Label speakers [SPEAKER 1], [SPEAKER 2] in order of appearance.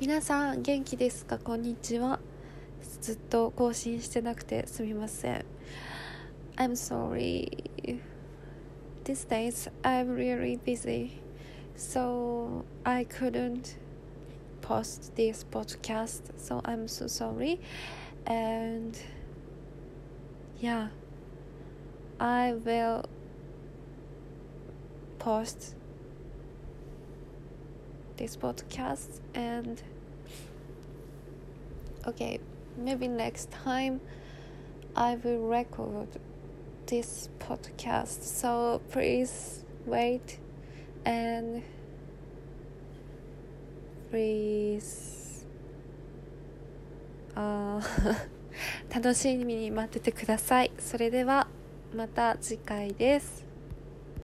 [SPEAKER 1] 皆さん元気ですかこんにちはずっと更新してなくてすみません I'm sorry These days I'm really busy so I couldn't post this podcast so I'm so sorry and yeah I will post this podcast and okay maybe next time I will record this podcast so please wait and please あ楽しみに待っててくださいそれではまた次回です